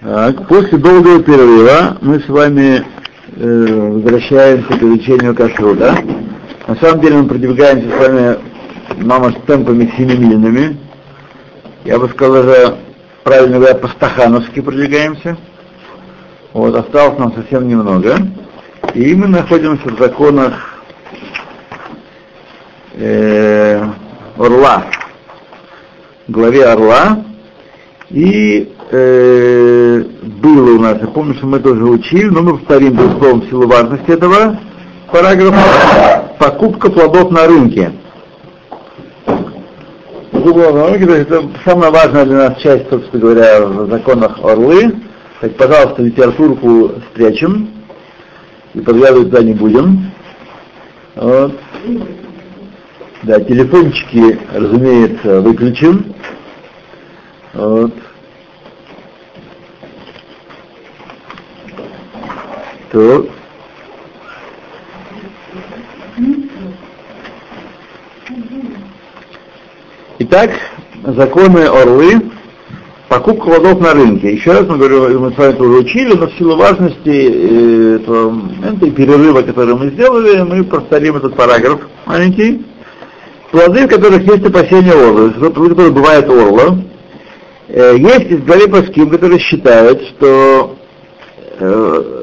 Так, после долгого перерыва мы с вами э, возвращаемся к изучению кашрута. На самом деле мы продвигаемся с вами, мама, темпами семимильными. Я бы сказал, даже правильно говоря, по-стахановски продвигаемся. Вот, осталось нам совсем немного. И мы находимся в законах э, Орла, главе Орла. И э, было у нас, я помню, что мы тоже учили, но мы повторим безусловно силу важности этого параграфа. Покупка плодов на рынке. Это самая важная для нас часть, собственно говоря, в законах Орлы. Так, пожалуйста, литературку спрячем и подглядывать туда не будем. Вот. Да, телефончики, разумеется, выключим. Вот. То. Итак, законы Орлы, покупка плодов на рынке. Еще раз мы говорим, мы с вами это уже учили, но в силу важности э, этого и перерыва, который мы сделали, мы повторим этот параграф маленький. Плоды, в которых есть опасение орла, плоды, которые бывают орла, есть из главе которые считают, что э,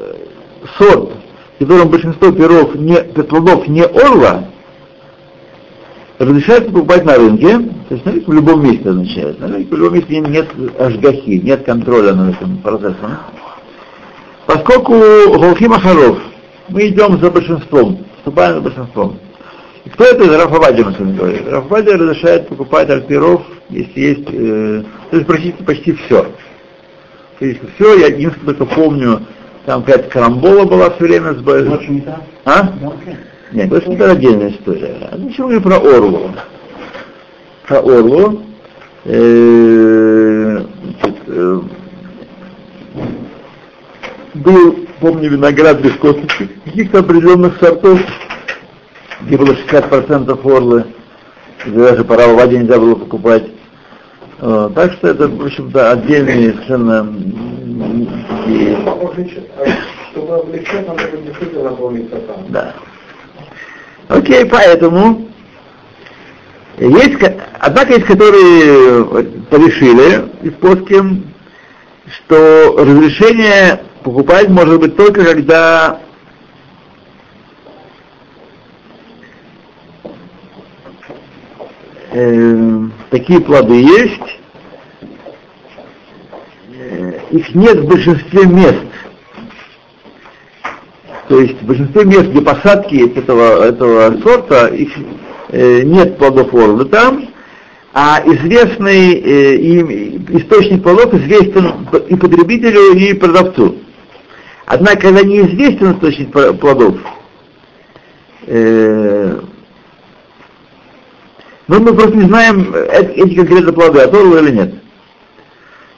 сорт, в котором большинство перов не, плодов не орла, разрешается покупать на рынке, то есть на рынке в любом месте означает. На рынке в любом месте нет ажгахи, нет контроля над этим процессом. Поскольку Голхим Ахаров, мы идем за большинством, вступаем за большинством. И кто это? Рафавади, мы с вами говорим. Рафавади разрешает покупать альпиров, если есть, э, то есть практически почти все. Практически все, я единственное только помню, там какая-то карамбола была все время с А? Нет, это это отдельная история. А ничего не про Орлу. Про Орлу. Э, э, был, помню, виноград без косточек, каких-то определенных сортов, где было 60% орлы, где даже пора в воде нельзя было покупать. Э, так что это, в общем-то, отдельные совершенно такие... Чтобы облегчать, надо действительно помниться там. Да. Окей, поэтому есть, однако есть, которые порешили из плоским, что разрешение покупать может быть только когда э, такие плоды есть, э, их нет в большинстве мест. То есть в большинстве мест, где посадки этого, этого сорта, их э, нет плодов там, а известный э, им, источник плодов известен и потребителю, и продавцу. Однако, когда неизвестен источник плодов, э, ну, мы просто не знаем э, эти конкретные плоды, от орлы или нет.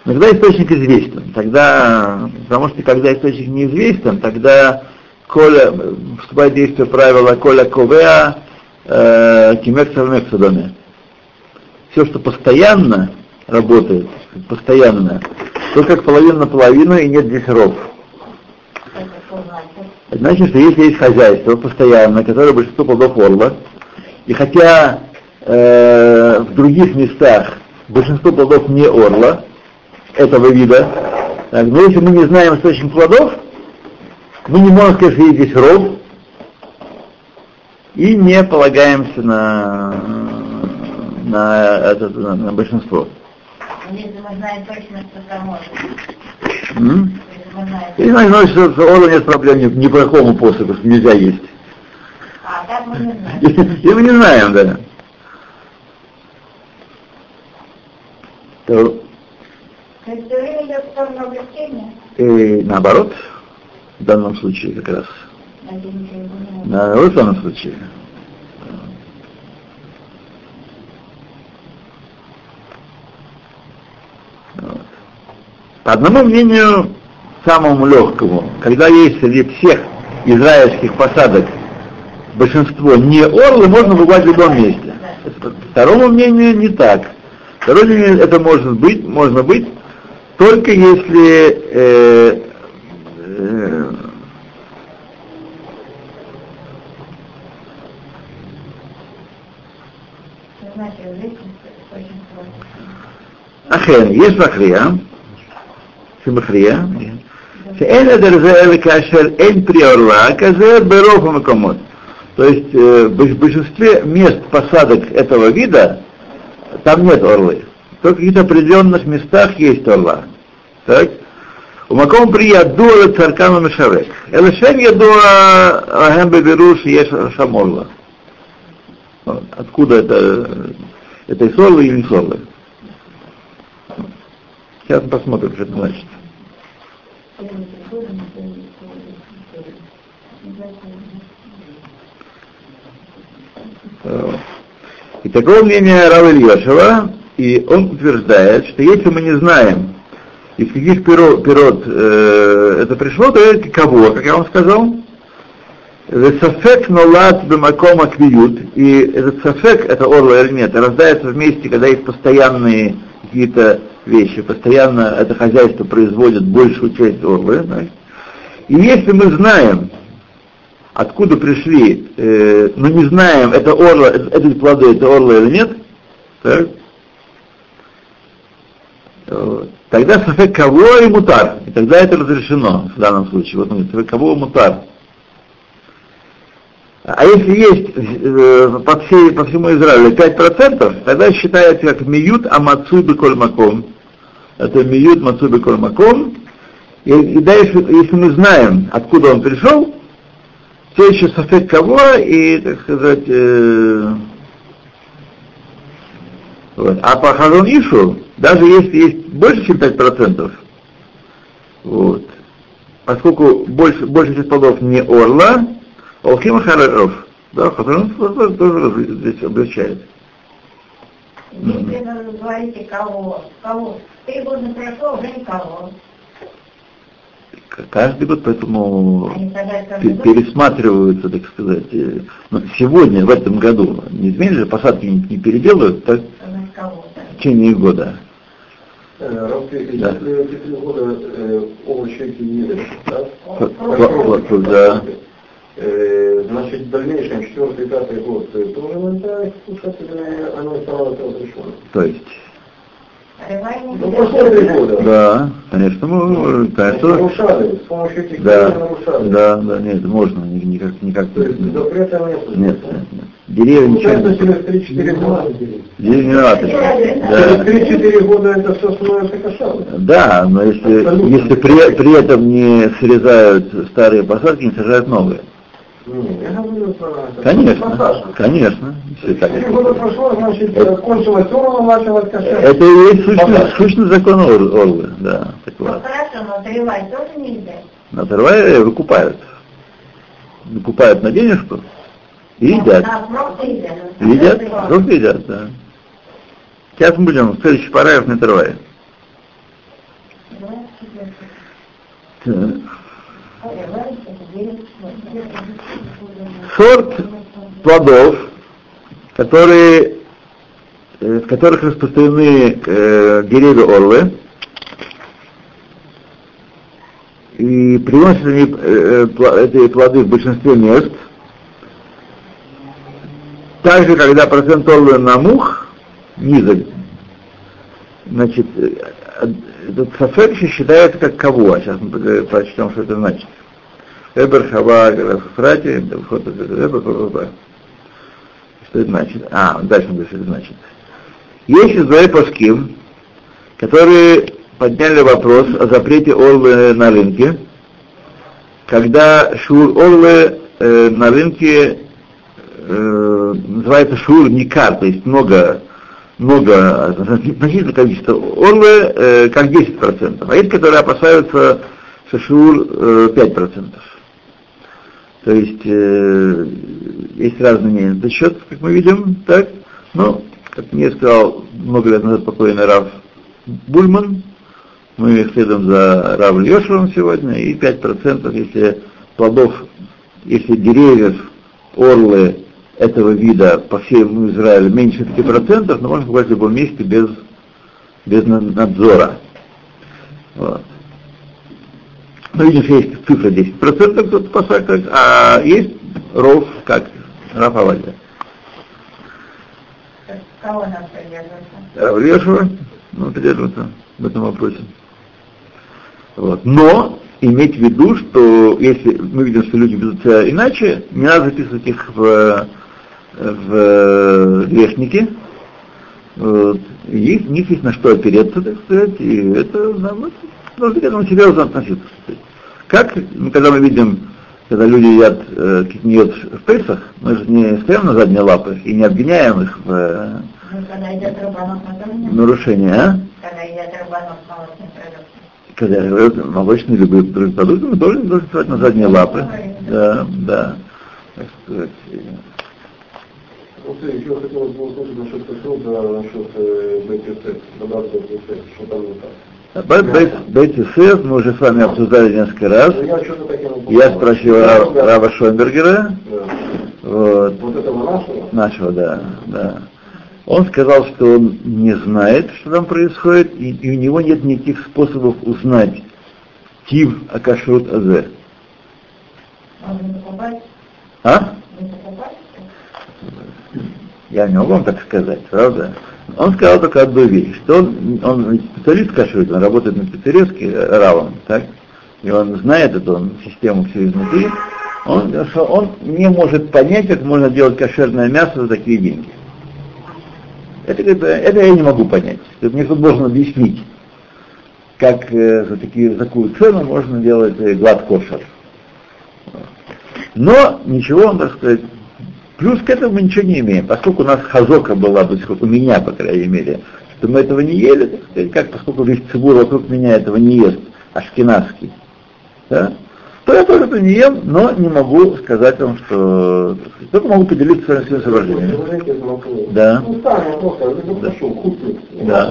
Когда источник известен, тогда, потому что когда источник неизвестен, тогда коля, вступает в действие правила коля ковеа э, кимексалмексадоне. Все, что постоянно работает, постоянно, то как половина на половину и нет здесь ров. Значит, что если есть хозяйство постоянно, которое большинство плодов орла, и хотя э, в других местах большинство плодов не орла, этого вида, так, но если мы не знаем источник плодов, мы не можем сказать, что есть здесь ров, и не полагаемся на, на, это, на, на большинство. Если мы знаем точно, что там можно. И ну, что орла нет проблем ни, ни по какому поступу, что нельзя есть. А, так мы не знаем. И мы не знаем, да. То, То есть все время идет в сторону облегчения? И наоборот в данном случае как раз. Да, в данном случае. Вот. По одному мнению, самому легкому, когда есть среди всех израильских посадок большинство не орлы, можно бывать в любом месте. По второму мнению не так. Второе мнение, это может быть, можно быть Только если э, э, אכן, יש מכריע, שמכריע, שאין הדרזה אלא כאשר אין פרי орла, כזה ברוב המקומות. То есть э, в большинстве мест посадок этого вида там нет орлы. только в каких-то определенных местах есть Торла. Так? У маком приядуа царкану мешарек. Элешем ядуа рахем беберуш еш шаморла. Откуда это? Это и сорлы или не сорлы? Сейчас посмотрим, что это значит. И такого мнения Рава Ильяшева, и он утверждает, что если мы не знаем, из каких пирот, пирот э, это пришло, то это кого, как я вам сказал, Сафек нолад бемакома квиют, и этот сафек, это орла или нет, рождается вместе, когда есть постоянные какие-то вещи, постоянно это хозяйство производит большую часть орлы. Да? И если мы знаем, откуда пришли, э, но не знаем, это орла, это, это плоды, это орла или нет, так? Тогда сафек кого и мутар. И тогда это разрешено в данном случае. Вот говорит, сафек кого мутар. А если есть э, по, всей, по всему Израилю 5%, тогда считается как миют амацуй бекольмаком. Это миют мацуй бекольмаком. И, и дальше, если мы знаем, откуда он пришел, все еще софет кого и, так сказать, э, вот. А по Хазон Ишу, даже если есть больше, чем 5%, вот, поскольку больше, больше часть плодов не орла, Олхим Хараров, да, Хазон тоже, тоже здесь облегчает. Если вы говорите кого, кого, три года прошло, уже никого каждый год, поэтому пересматриваются, так сказать. Э, Но сегодня, в этом году, не изменили же, посадки не, не переделают, так, в течение года. Э, да. Если года э, овощи эти не да? Значит, в дальнейшем, четвертый, пятый год, тоже нельзя слушать, оно оставалось разрешено. То есть ну, прошло три года. Да, конечно, мы, конечно. Нарушали, с помощью этих да, нарушали. Да, да, нет, можно, никак, никак. То есть запрета нет? Нет, нет, нет. Деревья ничего не... через 3-4 года. Да. Через 3-4 года это все становится кошарным. Да, но если, если при, при этом не срезают старые посадки, не сажают новые. Конечно, конечно. Три года прошло, значит, это, кончилось Орла, началось кошер. Это и есть сущный, сущный закон Орлы, да. Так вот. Ну хорошо, но отрывать тоже нельзя? Отрывая выкупают. Выкупают на денежку и едят. Едят. Просто едят, да. Сейчас мы будем, следующий параграф отрывая. Так. Сорт плодов, которые, в которых распространены э, деревья орлы, и приносят они э, э эти плоды в большинстве мест. Также, когда процент орлы на мух низок, значит, э, этот сафек считается как кого. Сейчас мы прочтем, что это значит. Эбер Хава Фрати, Эбер Что это значит? А, дальше он что это значит. Есть из паским, которые подняли вопрос о запрете орлы на рынке, когда шур орлы э, на рынке э, называется шур никар, то есть много много, значительное количество орлы, э, как 10%, а есть, которые опасаются шашур э, 5%. То есть э, есть разные мнения этот счет, как мы видим, так. Но, как мне сказал много лет назад покойный Рав Бульман, мы следуем за Рав Лешевым сегодня, и 5%, если плодов, если деревьев, орлы этого вида по всему Израилю меньше 5%, но можно покупать в любом месте без, без надзора. Вот. Ну, видишь, есть цифра 10%, тут по факту, а есть ров, как Раф Авадия. Кого нам придерживаться? Лешева, ну, придерживаться в этом вопросе. Вот. Но иметь в виду, что если мы видим, что люди ведут себя иначе, не надо записывать их в, в грешники. Вот. И у них есть на что опереться, так сказать, и это нам, нужно к этому серьезно относиться. Как, когда мы видим, когда люди едят э, китниот в Песах, мы же не стоим на задние лапы и не обвиняем их в э, Ну, нарушении, а? Когда идет рыбанов, молочный продукт. Когда молочные любые продукты, мы должны, должны вставать на задние лапы. Да, да. Так сказать, Вот еще хотелось бы услышать насчет Кашрута, насчет БТС, добавки БТС, что там не так. Бейт Исеф мы уже с вами обсуждали несколько раз. Я. Я спросил. Рава Шонбергера, Да. вот, Вот этого нашего? нашего, да, да. Он сказал, что он не знает, что там происходит, и, и у него нет никаких способов узнать Тив Акашрут Азе. А? Я не могу вам так сказать, правда? Он сказал только одну вещь, что он, он специалист кашрут, он работает на пиццеревске равом, так? И он знает эту систему все изнутри. Он, что он не может понять, как можно делать кошерное мясо за такие деньги. Это, говорит, это я не могу понять. Это мне кто-то должен объяснить, как э, за, такие, за такую цену можно делать э, глад кошер. Но ничего, он, так сказать, Плюс к этому мы ничего не имеем, поскольку у нас хазока была пор, у меня, по крайней мере, что мы этого не ели, так сказать, как поскольку весь цибур вокруг меня этого не ест, ашкенадский, да, то я тоже это не ем, но не могу сказать вам, что... Только могу поделиться своими, своими соображениями. Да. Ну, только Да. Да.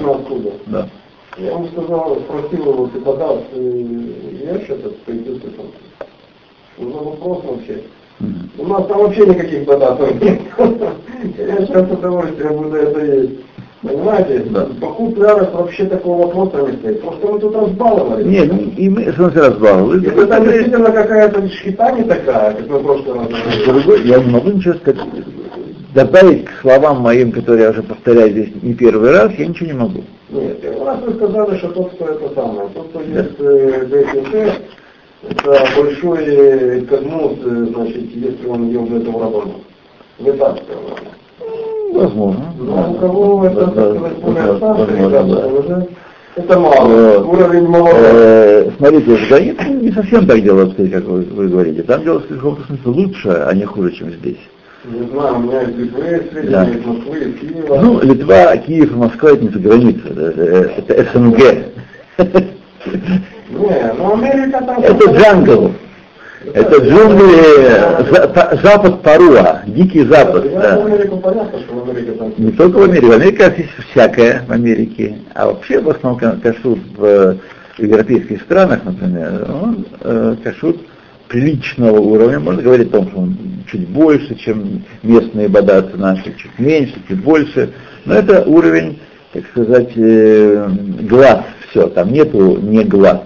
Да. Я вам сказал, спросил его, ты подаст, я что-то пойду с Уже вопрос вообще. У нас там вообще никаких додатов нет. Я сейчас с удовольствием буду это есть. Понимаете? Да. Покуп ярос вообще такого вопроса не стоит. Просто мы тут разбаловали. Не, ну, и мы, в смысле, разбаловали. Если там действительно какая-то шхита не такая, как мы в прошлый раз. Другой, я не могу ничего сказать. Добавить к словам моим, которые я уже повторяю здесь не первый раз, я ничего не могу. Нет, первый раз вы сказали, что тот, кто это самое, тот, кто Да. есть э, это большой кадмус, э, значит, если он ел до этого рабона. Вы так сказали. Возможно. Но у кого это, так сказать, более старшие возможно, ребята, да. уже это мало. Уровень молодой. Э, Смотрите, в Гаит не совсем так делают, как вы, вы говорите. Там делают в каком-то смысле лучше, а не хуже, чем здесь. Не знаю, у меня из Литвы сведения, Да. из Москвы, из Киева. Ну, Литва, Киев и Москва это не за граница, это, это СНГ. Не, ну Америка там... Это джангл. Это джунгли, запад Паруа, дикий запад. Да. Не только в Америке, в Америке есть всякое в Америке, а вообще в основном ка- кашрут в европейских странах, например, он э, кашрут приличного уровня, можно говорить о том, что он чуть больше, чем местные бадаты наши, чуть меньше, чуть больше, но это уровень, так сказать, э, глаз, все, там нету не глаз,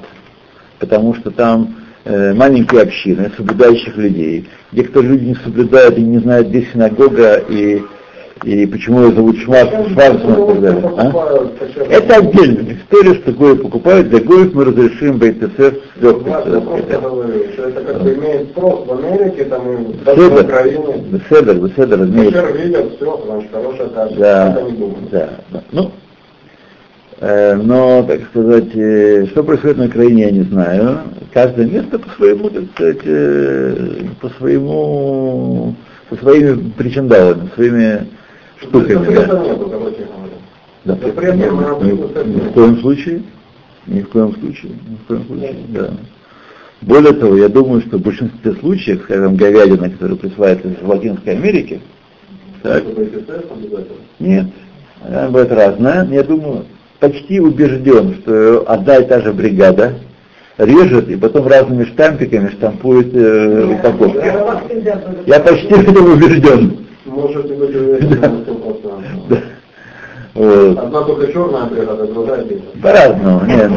потому что там э, маленькие общины соблюдающих людей, где кто люди не соблюдают и не знают, где синагога и, и почему ее зовут Шварц, Шварцман и так далее. а? Это отдельная история, что Гои покупают, для Гоев мы разрешим БТС с легкостью. что это как бы имеет спрос в Америке, там и даже в Украине. Беседер, Беседер имеет Кашер видят, все, значит, хорошая каша. Да, они думают. да. Ну, но, так сказать, э, что происходит на Украине, я не знаю. Каждое место по своему, так сказать, э, по своему, со своими причиндалами, своими штуками. Да. Да, ни, ни в коем случае, ни в коем случае, ни в коем случае, да. Более того, я думаю, что в большинстве случаев, скажем, говядина, которая присваивается из Латинской Америки, так, нет, она будет разная. Я думаю, почти убежден, что одна и та же бригада режет и потом разными штампиками штампует э, упаковки. Я почти в этом убежден. Быть уверены на 100%. Да. Вот. Одна только черная бригада, другая белая. По-разному, нет.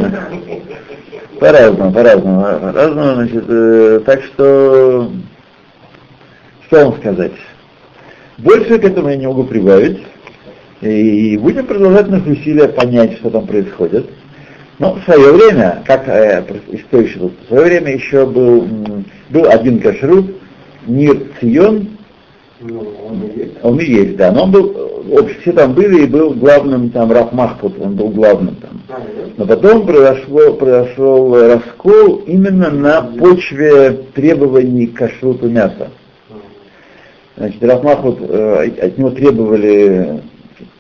По-разному, по-разному, по-разному, значит, э, так что, что вам сказать? Больше к этому я не могу прибавить, и будем продолжать наши усилия понять, что там происходит. Но в свое время, как э, еще тут? В свое время еще был, был один кашрут, Нир Цион, Ну, он и есть. да, но он был, э, общ- все там были и был главным там Раф Махпут, он был главным там. А? Но потом произошло, произошел раскол именно на почве требований к кашруту мяса. Значит, Раф Махмуд, э, от него требовали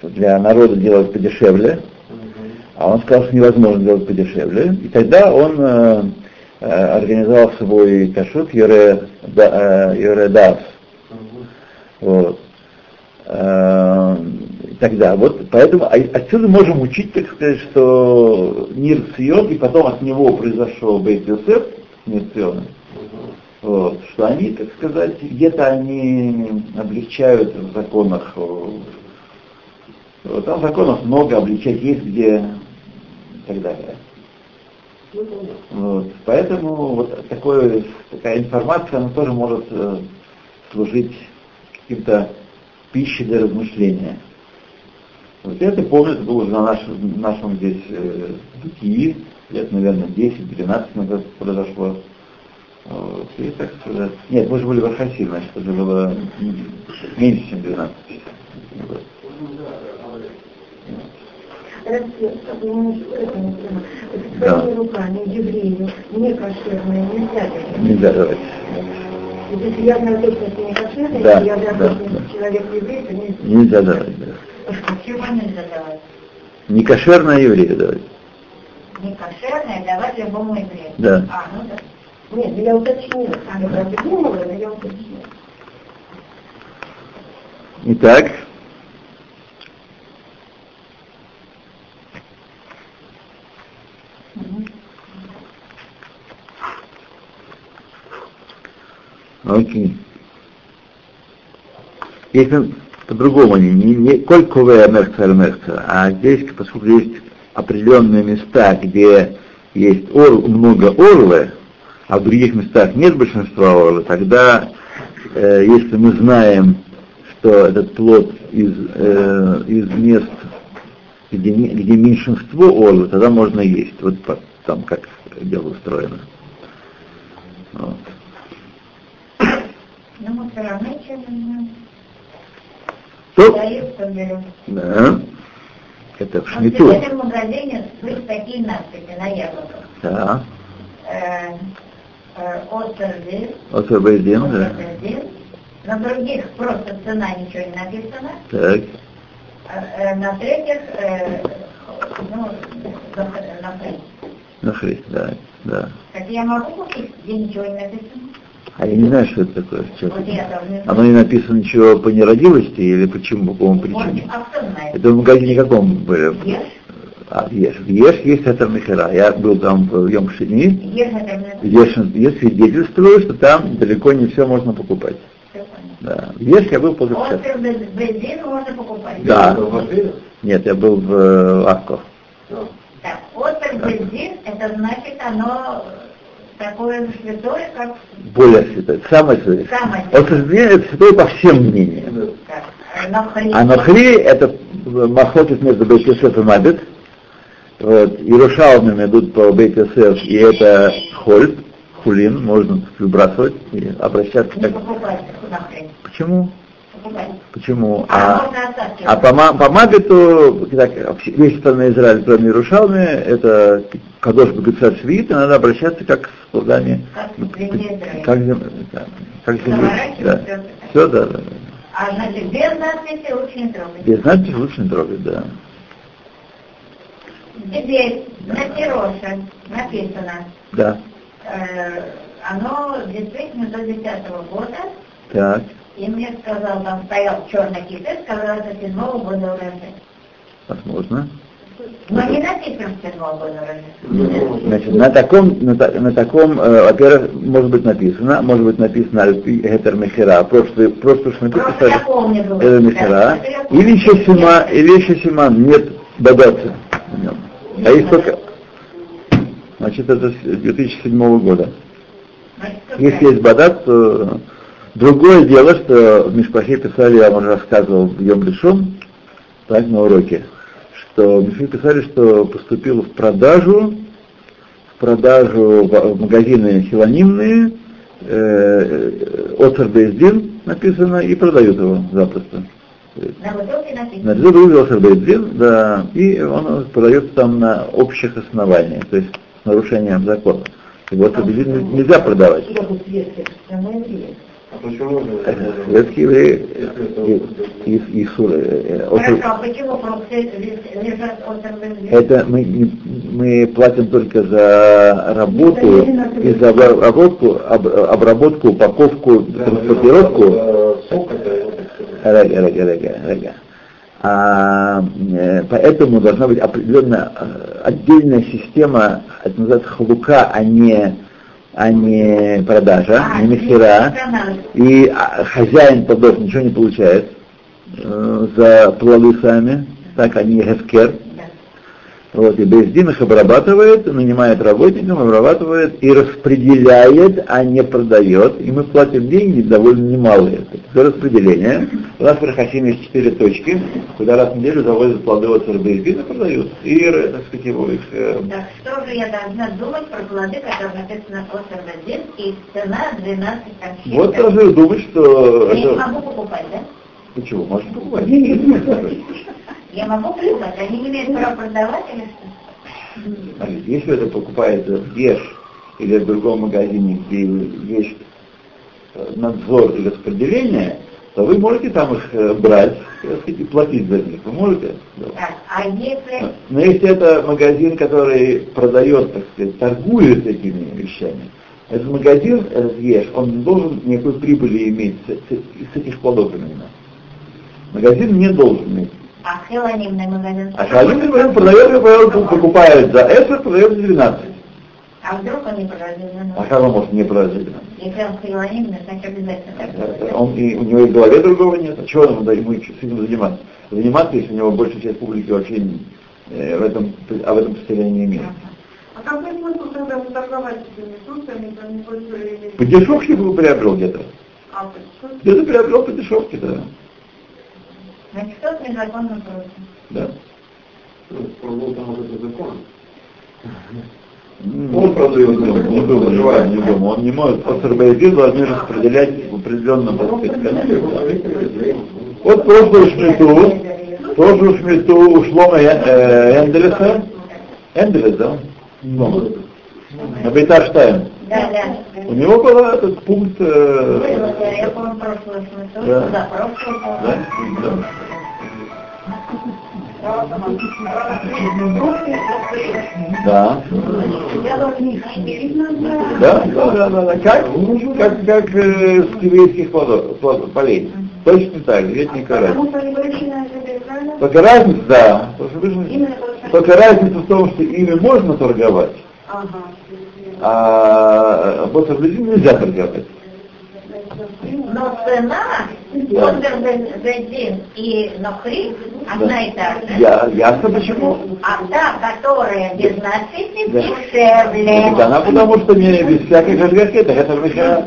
для народа делать подешевле, а он сказал, что невозможно делать подешевле. И тогда он э, э, организовал свой кашрут Йоре, Да- э. Вот. Э, Тогда, вот, поэтому а- отсюда можем учить, так сказать, что Нир Цион, и потом от него произошел Бейт Йосеф, Нир Циона, вот, что они, так сказать, где-то они облегчают в законах. Вот, Там законов много, облегчать есть где и так далее. Вот, поэтому вот такое, такая информация, она тоже может э, служить каким-то пищей для размышления. Вот я это помню, это было уже на нашем, нашем здесь э, бытии, лет, наверное, 10-12 назад произошло. Вот, и так сказать. Нет, мы же были в Архасе, значит, это было меньше, чем 12. Вот. Да. Руками еврею не кошерное нельзя делать. Нельзя давать. Если я знаю точно, что не кошерное, Да, если я знаю да, точно, да. человек еврей, то нельзя. Нельзя давать, да. Почему нельзя давать? Не кошерное еврею давать. Не кошерное давать любому еврею. Да. А, ну да. Нет, ну я уточнила. А, я правда думала, но я уточнила. Итак, окей. Если по-другому, не, не, не коль ковая мерца мерца, а здесь, поскольку есть определенные места, где есть ор, много орлы, а в других местах нет большинства орлы, тогда, э, если мы знаем, что этот плод из, э, из мест, где, где меньшинство орлы, тогда можно есть. Вот там как дело устроено. Вот. Но мы все равно Дают, что да, это в Вот шмиту. в этом магазине были такие надписи на яблоках. Да, Э, э, Остердин, да. Остердин. На других просто цена ничего не написано. Так, Э, э, На третьих, э, ну, на фри. на христ, да, да. Так я могу купить, где ничего не написано? А я не знаю, что это такое. Что Вот знаю. Оно не написано ничего по нерадивости или почему, по какому причине? а? Это в магазине каком были? Ешь, А, в Еш. В Еш есть это Михера. Я был там в Йом-Шини. ешь я свидетельствую, что там далеко не все можно покупать. Да. В Еш я был позавчера. Остер без бензин можно покупать. Да. Нет, я был в э, Акко. Да. Так, остер бензин, это значит оно такое же святое, как Более святой. Самое святое. самое Вот это святое по всем мнениям. так, э, на хлеб. А Нохри это махлокис между Бейт Йосеф и Мабит. Вот. Иерушалмим идут по Бейт и это холь, хулин, можно выбрасывать и обращаться Не покупать хлеб. Почему? Почему? А, А, а по, Ма- по Мабиту, так, весь страна Израиль, кроме Иерушалме, это Кадош Багацар Швид, и надо обращаться как с плодами, Как Израиля. как, земля. Да. Все, да. да. А значит, без надписи лучше не трогать. Без надписи лучше не трогать, да. Теперь на пироше написано, Да. э, оно действительно до 10 года, Так. и мне сказал, там стоял черный кисель, сказал, это седьмого года урожая. Возможно. Но не написано седьмого года урожая. Значит, на таком, на, на таком, э, во-первых, может быть написано, может быть написано Альпи Гетер Мехера, просто, просто что было. это Мехера, или еще Сима, или еще Симан, нет богатства в нем. А есть только, Значит, это с 2007 года. Если есть бадат, то другое дело, что в Мишпахе писали, я вам уже рассказывал в Йом так, на уроке, что в Мишпахе писали, что поступил в продажу, в продажу в в магазины хилонимные, э, Оцер Бейздин написано, и продают его запросто. На вывел Оцер Бейздин, да, и он продается там на общих основаниях, то есть с нарушением закона. И вот Бейздин нельзя продавать. А? Светские евреи и, и, и суры, Хорошо, очень- почему фрукты лежат- лежат от РБЗ? это мы, не- мы платим только за работу и за обработку, об- обработку, упаковку, транспортировку. Рега, рега, рега, рега. А, э, поэтому должна быть определенная э, отдельная система, это называется халука, а не, а не продажа, А, не мехера. И а, хозяин подов ничего не получает э, за плоды сами, так они гефкер. Вот, и Бездин их обрабатывает, нанимает работников, обрабатывает и распределяет, а не продает. И мы платим деньги довольно немалые. За распределение. У нас в Рахасиме есть четыре точки, куда раз в неделю завозят плоды от Бездина продают. И, так сказать, его их... э, Так что же я должна думать про плоды, которые написано от РБЗ, и цена 12 конфет? Вот тоже думать, что... Я не это- могу покупать, да? Почему? Можно покупать. Я могу покупать, они не имеют права продавать или что? Если это покупается в Еш или в другом магазине, где есть э, надзор и распределение, то вы можете там их э, брать сказать, и платить за них. Вы можете? Да. А если... Но если это магазин, который продает, так сказать, торгует этими вещами, этот магазин, этот Еш, он должен никакой прибыли иметь с, с- с этих плодов именно. Магазин не должен иметь. А хелонимный магазин? А холодильный магазин продает, продает, покупает за это, продает за 12. А вдруг он не продает? А как он может не продать за 12? Если он хелонимный, значит обязательно так. Он, и у него и в голове другого нет. А чего он надо ему с этим заниматься? Заниматься, если у него большая часть публики вообще не- э, в этом, об этом представления не имеет. А какой смысл тогда торговать этими фруктами. По дешевке бы приобрел где-то. А? Где-то приобрел по дешевке, да. Значит, незаконно против. да. Продал там вот этот закон. Он продает, не думаю, не не думаю, не думаю. Он не может. Астрабайзин должны распределять в определенном количестве. Вот прошлую шмиту, прошлую шмиту у Шлома Э- э, Энделеса, Энделес, да? Шлома. На Бейтарштайн. Да, да. У него был этот пункт, э, да, я помню прошлую смысл, Да. да, помню. да, да. Да. Да, да, да, да, да. Как, как, как э, с еврейских плодов, плодов, полей. Точно так, ведь не карать. Потому что они большие на это, правильно? Только разница, да, только разница в том, что ими можно торговать, Ага. А вот нельзя торговать. Но цена. Бензин и Нохри одна и та же. Я, ясно почему. А та, которая без надписи, Да. дешевле. Да, она потому что не без всякой жиргаки, это мехера.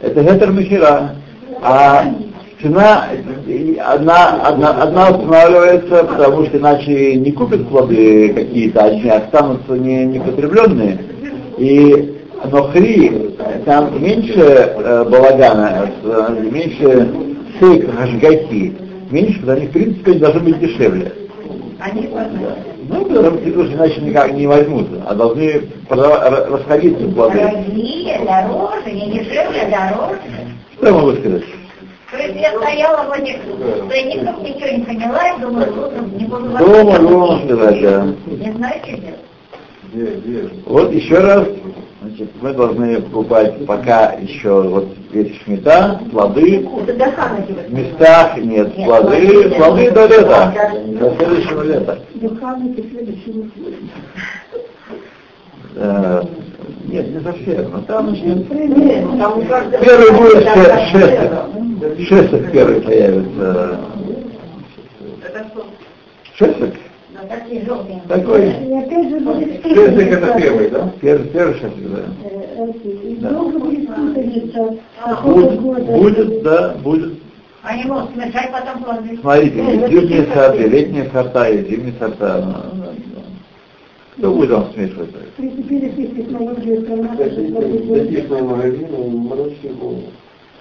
Это гетер мехера. А цена одна, одна, одна устанавливается, потому что иначе не купят плоды какие-то, одни останутся не, непотребленные. И нохри, там меньше э, балагана, э, меньше сейк, хашгаки, меньше, потому что они в принципе должны быть дешевле. Они Ну, потому что иначе никак не возьмут, а должны расходиться плоды. дорогие, дороже, не дешевле, дороже. Что я могу сказать? Я стояла в этих ценниках, ничего не поняла, и думаю, ну, не буду Дома, дома сказать, да. Не знаю, что делать. Вот еще раз, значит, мы должны покупать пока еще вот есть шмета, плоды, в местах нет плоды, плоды до лета, до следующего лета. Э, Нет, не совсем, но там начнет. Первый будет ше- Шесток первый появится. Желтые. Такой И Шестик это первый, да? первый, первый шаг, да. И долго будет путаница. Да, будет. Они могут смешать потом плоды. Смотрите, зимние сорта, летние сорта, есть зимние сорта. Кто будет вам смешивать? Приступили к технологии информации. Зайдите в магазин и морочите голову.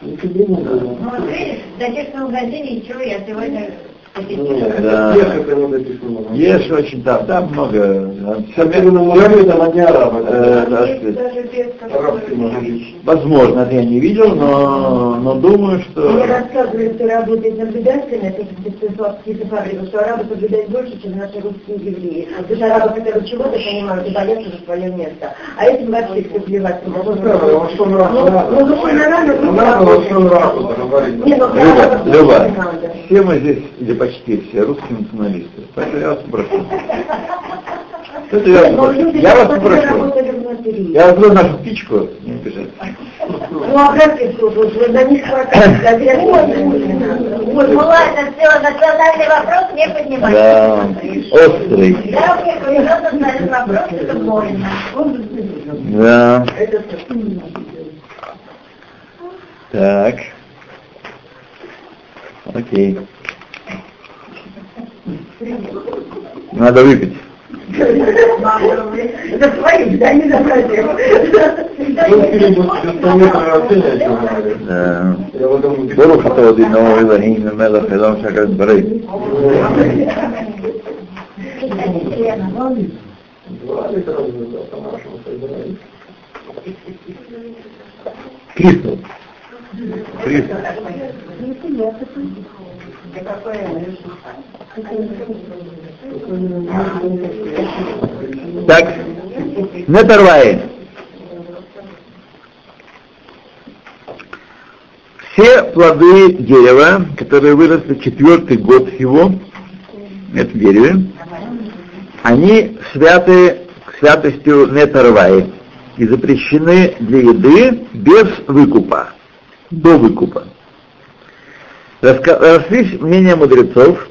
Видишь, до тех на магазине, ничего, я сегодня. Нет, Да. это. Ешь очень там, там много. Мураве там одни арабы. Э, да, Есть. Возможно, это я не видел, но, но думаю, Мне что... рассказывали, кто работает наблюдателями, это птицефабрика, что арабы соблюдают больше, чем наши русские евреи. Потому что арабы, которые чего-то понимают, и боятся за свое место. А этим вообще все плевать. Ну, это, Ну, ну, Ну, ну, ну, Люба, Люба, все мы здесь, почти все, русские националисты. Поэтому я вас попрошу. Это я вас Я вас внутри. Я открою нашу птичку, не обижайтесь. Ну, а как тут? Вот вы на них хватает, я не надо. Вот, ну ладно, все, национальный вопрос не поднимать. Да, острый. Да, мне повезло, национальный вопрос, это больно. Да. Это Так. Окей. этом не ברוך אתה אדינו אלוהים מלך העולם שקל דברי. Два литра, Так, Нетервай. Все плоды дерева, которые выросли четвертый год его, это дереве, они святы к святостью Нетервай и запрещены для еды без выкупа, до выкупа. Разошлись мнения мудрецов,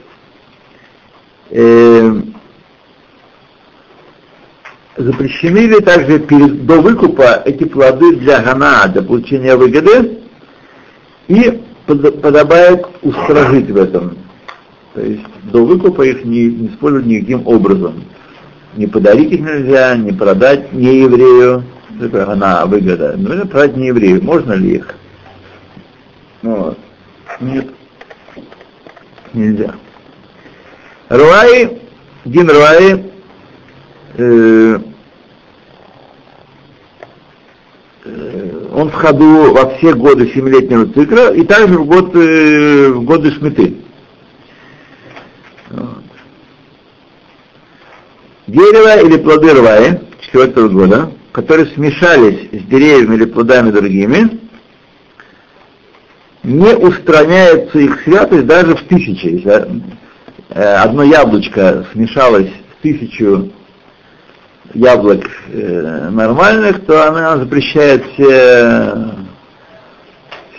э, запрещены ли также перед, до выкупа эти плоды для гана, для получения выгоды, и под- подобает устражить в этом. То есть до выкупа их не, не использовать никаким образом. Не подарить их нельзя, не продать не еврею, такое гана, выгода. Ну, это продать не еврею, можно ли их? Ну, вот. Нет. Нельзя. Руай, Дин Руай, э, э, он в ходу во все годы семилетнего цикла и также в, год, э, в годы шмиты. Дерево или плоды рваи четвертого года, которые смешались с деревьями или плодами другими, не устраняется их святость даже в тысячи. Если э, одно яблочко смешалось с тысячу яблок э, нормальных, то она запрещает все,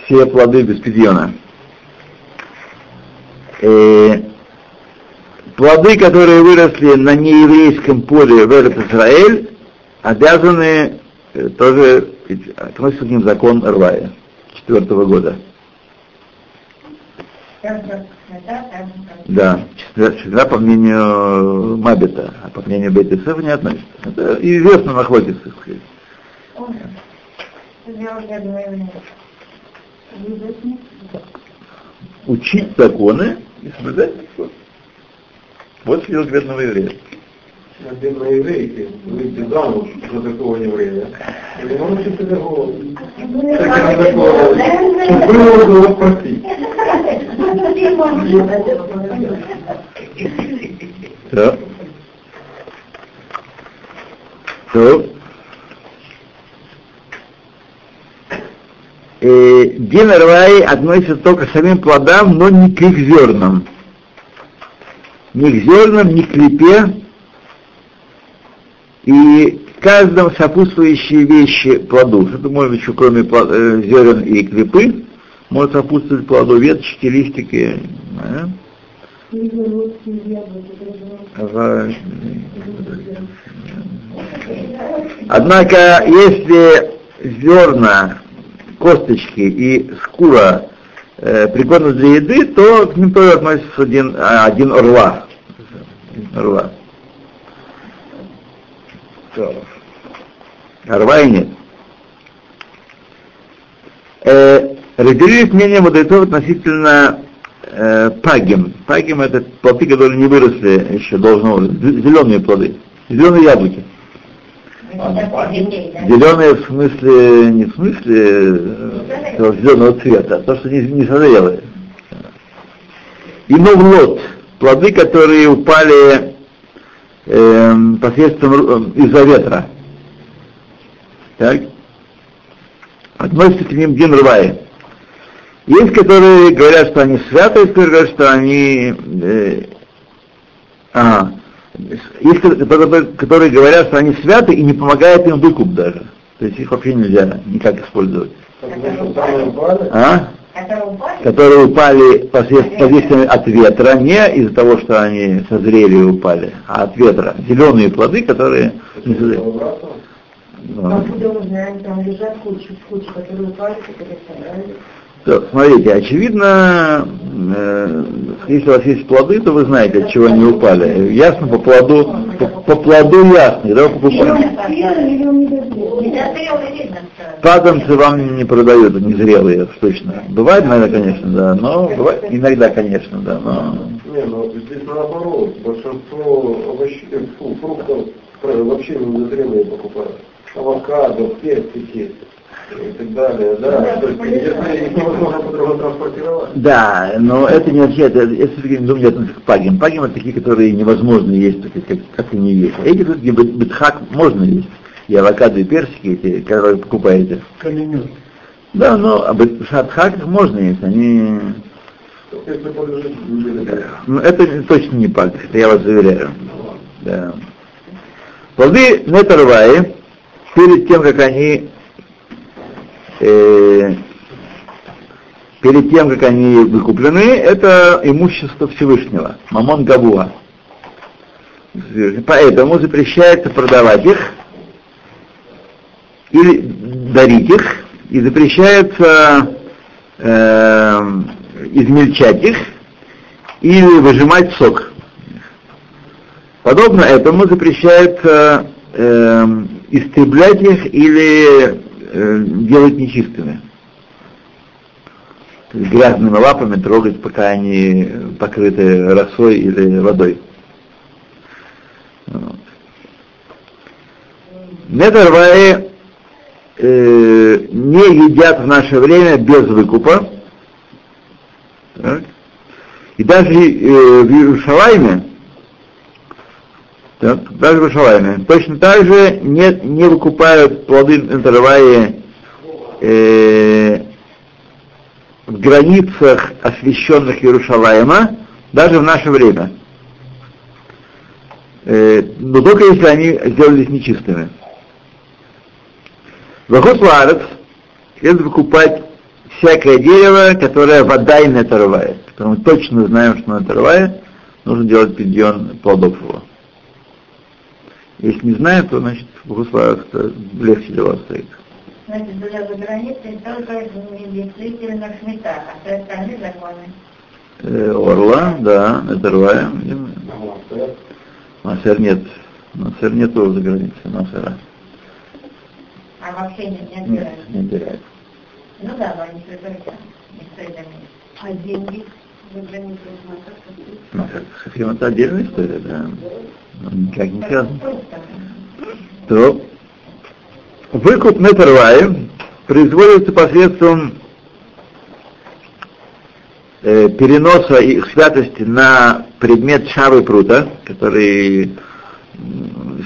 все плоды без пидьона. Э, плоды, которые выросли на нееврейском поле в Эрет Израиль, обязаны тоже относится к ним закон Рвая четвертого года. Да, всегда, всегда по мнению Мабита, а по мнению Бейт Исефа не относится. Это известно на хлопец, так сказать. Учить законы и соблюдать закон. Вот сидел бедного еврея. На еврейке, выйти замуж за такого еврея. И он учится такого. Так не такого. Было его простить. Да. То. Э, Дин Рвай относится только к самим плодам, но не к их зернам. Ни к зернам, ни к клепе. И каждом сопутствующие вещи плоду, что-то может еще кроме э, зерен и клепы, может сопутствовать плоду веточки, листики. В- Однако, если зерна, косточки и шкура э, пригодны для еды, то к ним тоже относится один, один орла. Орла. Орла и нет. Э, разделились мнения мудрецов относительно э, пагим. Пагим это плоды, которые не выросли еще должного, зеленые плоды, зеленые яблоки. Зеленые в смысле, не в смысле э, зеленого цвета, а то, что не, не созрелые. И новлот, плоды, которые упали эм, посредством э, из-за ветра. Так? Относится к ним Дин Рвай. Есть, которые говорят, что они святы, есть, которые говорят, что они... э, а, есть, которые говорят, что они святы и не помогает им выкуп даже. То есть их вообще нельзя никак использовать. А? Которые упали? Посредством от ветра, не из-за того, что они созрели и упали, а от ветра. Зеленые плоды, которые не созрели. Откуда мы знаем, там лежат кучи, кучи, которые упали, которые собрали. Смотрите, очевидно, э, если у вас есть плоды, то вы знаете, от чего они упали. Ясно по плоду, по, по плоду ясно, видно, что... Паданцы вам не продают, незрелые, точно. Бывает иногда, конечно, да, но бывает, иногда, конечно, да, но Не, ну здесь наоборот, большинство овощей, фруктов вообще не незрелые покупают. Авокадо, персики и так далее, да. То есть, если их невозможно по-другому транспортировать. Да, но это не означает, это- это все-таки не думаю, относится к пагим. Пагим это такие, которые невозможно есть, так как, как и не есть. Эти все-таки битхак можно есть. И авокадо, и персики, эти, которые покупаете. Да, но а битхак их можно есть, они... Если. Ну, это точно не паг, это я вас заверяю. Да. Плоды Нетарваи, перед тем, как они э, перед тем, как они выкуплены, это имущество Всевышнего, Мамон Габуа. Поэтому запрещается продавать их или дарить их, и запрещается э, измельчать их или выжимать сок. Подобно этому запрещается э, истреблять их или э, делать нечистыми. То есть грязными лапами трогать, пока они покрыты росой или водой. Недорваи э, не едят в наше время без выкупа. Так. И даже э, в Иерушалайме, так, даже в Иерушалайме, точно так же не, не выкупают плоды Интерваи э, в границах освященных Иерушалайма, даже в наше время. Э, но только если они сделались нечистыми. Вахот Ларец следует выкупать всякое дерево, которое вода и не оторвает. Потому мы точно знаем, что на оторвает, нужно делать пидьон плодов его. Если не знаем, то значит в Гусларах легче дело стоит. Значит, для за границей только действительно шмита, а все остальные законы. Э, орла, да, оторваем. Ага, стоят. Масер нет. Масер нет тоже за границей, Масера. А вообще нет, не Нет, отбирают. не отбирает. Ну да, но они. Никто и там нет. А деньги за границей Масер Хафим это отдельная история, да. Никак не связано. То выкуп Нетерваи производится посредством э, переноса их святости на предмет шавы прута, который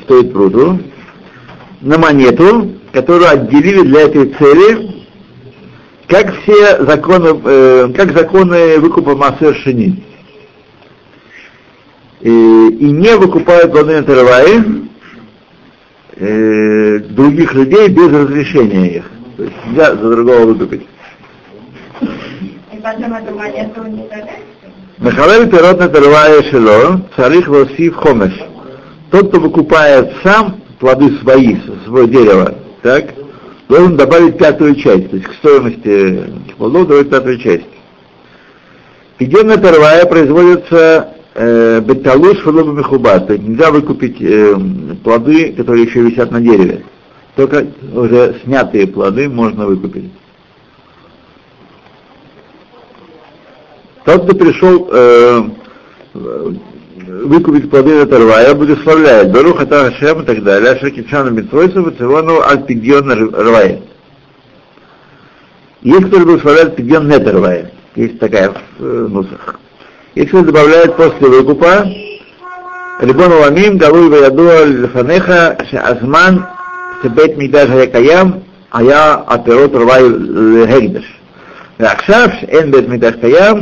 стоит пруту, на монету, которую отделили для этой цели, как все законы, э, как законы выкупа Массер Шини. И, и не выкупают плоды Нетерваи, э, других людей без разрешения их. То есть нельзя за другого выкупить. Пирот на тарвая шело, царих восив хомеш. Тот, кто выкупает сам плоды свои, свое дерево, так, должен добавить пятую часть, то есть к стоимости плодов добавить пятую часть. Пиденная первая производится беталуш фалоба мехубат, то есть нельзя выкупить э, плоды, которые еще висят на дереве. Только уже снятые плоды можно выкупить. Тот, кто пришел э, выкупить плоды на Тарвая, благословляет Барух Атан Шем и так далее, Ашакичану Митвойсу, Цивону Аль-Пидьон Рвая. Есть, кто благословляет Пидьон не Тарвая. Есть такая в э, нусах. Есть, кто добавляет после выкупа, Рибон Ламим, Галуй Ваяду Лефанеха, Азман, Себет Мигдаш Хаякаям, היה הפירות רוואי להקדש. ועכשיו שאין בית מקדש קיים,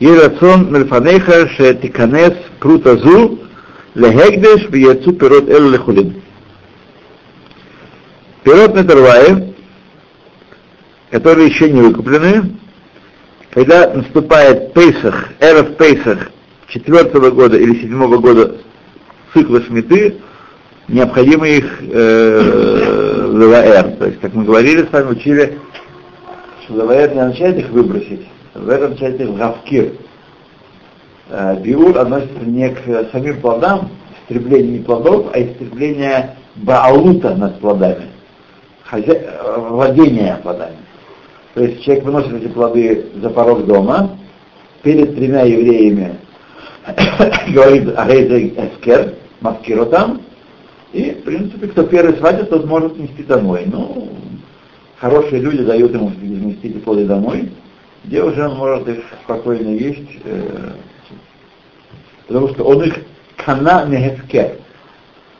יהי רצון מלפניך שתיכנס פרות הזו להקדש ויצאו פירות אלו לחולים. Пирот Нетарваев, которые еще не выкуплены, когда наступает Пейсах, эра в Пейсах четвертого года или седьмого года цикла Шмиты, необходимо их э, ЛВР. То есть, как мы говорили с вами, учили, что ЛВР не означает их выбросить, ЛВР означает их гавкир. Э, биур относится не к самим плодам, истребление плодов, а истребление баалута над плодами, хозя... владение плодами. То есть человек выносит эти плоды за порог дома, перед тремя евреями говорит Арейза Эскер, маскиру там, и, в принципе, кто первый схватит, тот может нести домой. Ну, хорошие люди дают ему нести эти плоды домой, где уже он может их спокойно есть, э, потому что он их кана нехескер.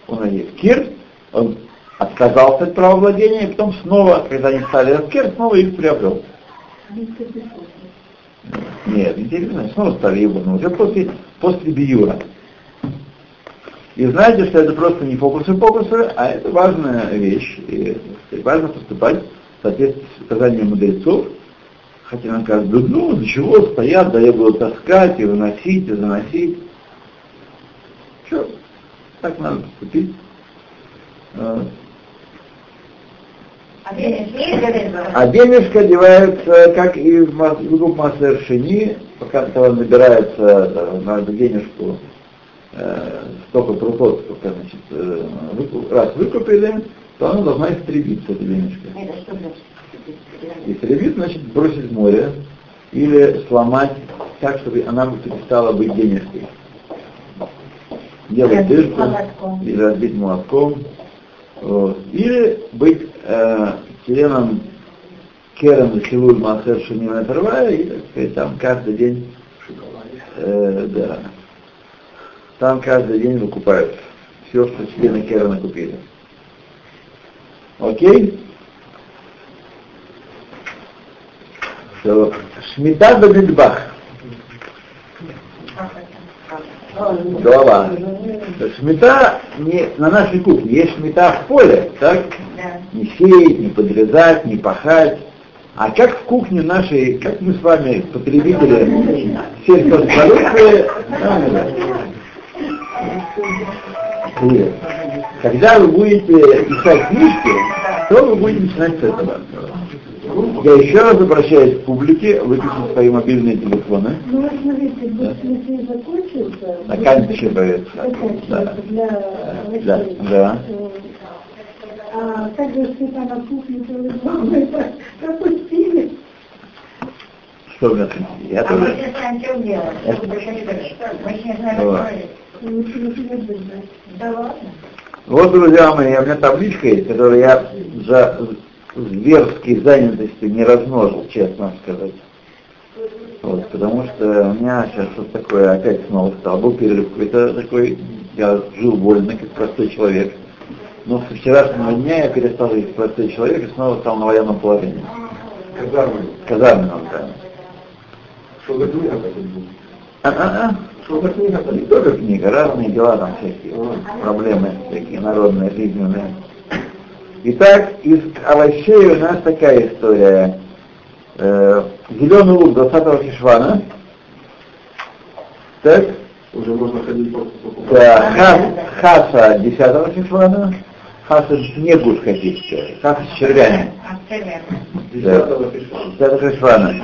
Он их кир, он отказался от права владения, и потом снова, когда они стали эскер, снова их приобрел. Нет, интересно, снова стали его, но уже после, после биюра. И знаете, что это просто не фокусы-фокусы, а это важная вещь. И, важно поступать в соответствии с указанием мудрецов. Хотя нам кажется, ну, для чего стоят, да я буду таскать и выносить, и заносить. Что? Так надо поступить. А, а денежка одевается, как и в группу Массер Шини, пока он набирается на денежку э, столько трудов, сколько, значит, э, выкуп, раз выкупили, то она должна истребиться, эта денежка. Истребить, значит, бросить в море или сломать так, чтобы она перестала быть денежкой. Делать дырку или разбить молотком. Вот. Или быть э, членом Керем Хилуль Махер Шанина Оторвая, и, так сказать, там каждый день э, да, там каждый день выкупают все, что члены Керена купили. Окей? Все. Шмита Бамидбах. Голова. Шмита не на нашей кухне. Есть шмита в поле, так? Не сеять, не подрезать, не пахать. А как в кухне нашей, как мы с вами, потребители сельхозпродукции. Когда вы будете писать книжки, то вы будете начинать с этого. Я еще раз обращаюсь к публике, выпишите свои мобильные телефоны. Ну, смотрите, да. если закончился... Заканчивается. Да. Для да. да. А также если там на кухне, пропустили. Что вы Я А мы тоже. сейчас знаем, что делать. Мы больше не говорим. Мы сейчас знаем. Да ладно. Вот, друзья мои, у меня табличка есть, которую я за зверской занятостью не размножил, честно вам сказать. Вот, потому что у меня сейчас вот такое опять снова стало. Был перерыв какой-то такой, я жил вольно, как простой человек. Но со вчерашнего дня я перестал жить как простой человек и снова стал на военном положении. Казармы. Казарменном, да. Что книга? А-а-а. Что книга Не только книга, разные дела там всякие, проблемы такие народные, жизненные. Итак, из овощей у нас такая история. Э, зеленый лук 20 Хишвана, Так? Уже можно ходить просто. Да, хас, хаса 10 Шишвана, хаса не гушхатистская, хаса с червями. Десятого фишана. 10 Шишвана.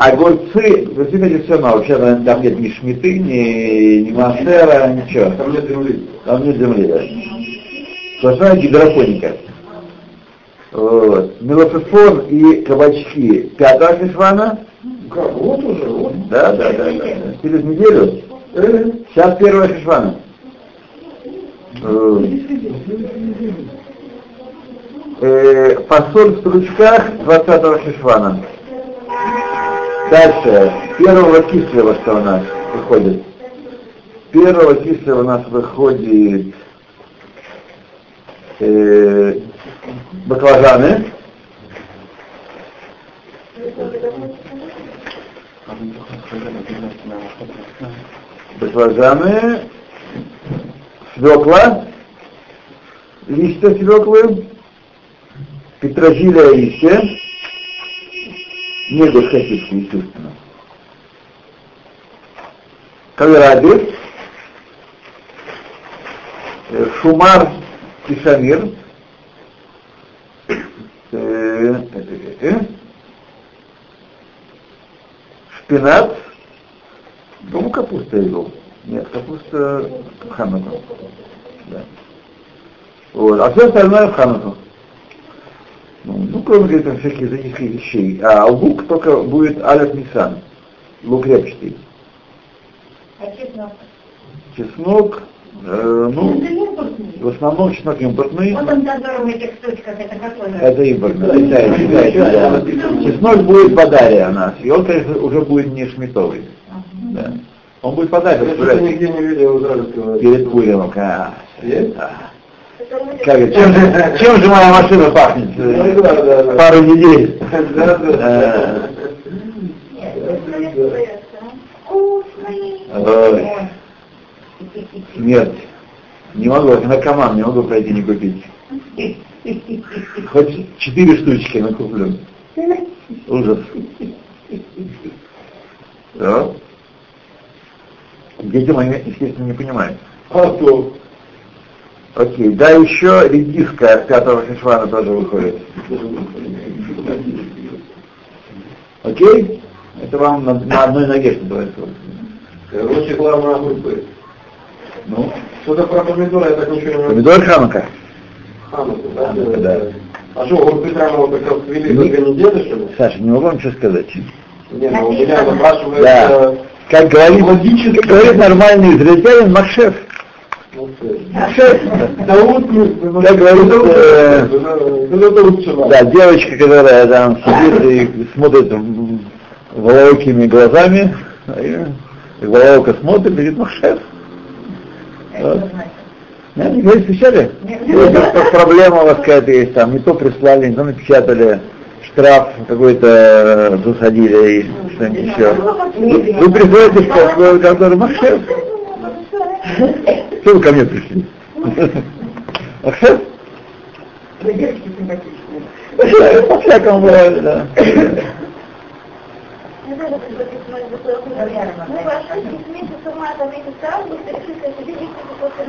А? Огурцы, вы видите, все равно, вообще там нет ни шмиты, ни, ни массера, ничего. Там нет земли. Там нет земли, да. Сплошная гидропоника. Вот. Мелофефон и кабачки 5 Шишвана. Как? Вот уже, вот. Да, да, да, да. Через неделю. Сейчас первая Шишвана. Э, фасоль в стручках 20 Шишвана. Дальше. Первого кислого что у нас выходит? Первого кислого у нас выходит баклажаны. Баклажаны, свекла, листья свеклы, петрозилия листья, не гусхатистские, естественно. Кавираби, э, шумар и шамир, э, э, э, шпинат, Думаю, капуста вел. Нет, капуста в Хануку. Да. Вот. А все остальное в Хануку. Ну, ну, кроме говорит, там всяких таких вещей. А лук только будет алят Нисан. Лук репчатый. А чеснок? Чеснок, э, ну, Это импортный. в основном чеснок импортный. Вот он в этих штучках, это какой? Это импортный, китайский, китайский, да. Чеснок будет подаря у нас. И он, конечно, уже будет не шмитовый. Да. Он будет подаря. Я что-то нигде не видел израильского. Перед. Есть? Да. Как чем, же, чем же моя машина пахнет? Ну, да, да, да. Пару недель. Да, да. Вкусный. Смерть. Не могу, наркоман, не могу пройти не купить. Хоть четыре штучки накуплю. Ужас. Да? Дети мои, естественно, не понимают. А то. Окей, да еще редиска 5 шишвана тоже выходит. Окей? Это вам на, на одной ноге что называется. Короче, главное огурцы. Ну, Что-то про помидоры я так ничего не помидор ханука. Хануку, да? Ханука, да. А что, огурцы прямо вот как раз свели за две недели, что ли? Саша, не могу вам что сказать. Не, ну у меня запрашивают... Да. Как говорит, Логически. как говорит нормальный израильтянин, Макшеф. ну, ну, Как говорит, э, да, девочка, которая там сидит и смотрит волокими глазами, и волока смотрит, говорит, Макшеф. Нет, не говорит, как проблема у вас какая-то есть, там, не то прислали, не то напечатали, штраф какой-то э, засадили и что-нибудь еще. Вы, приходите в контору Махшев. Что вы ко мне пришли? Махшев? Вы девочки симпатичные. Да, По-всякому бывает, да. Ну, ваши месяца марта, месяца августа решили себе действовать после?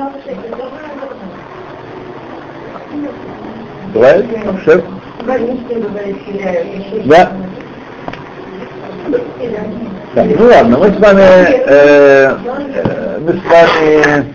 Больничные бывает, теряют. Да. Так, ну ладно, мы с вами, э, э, мы с вами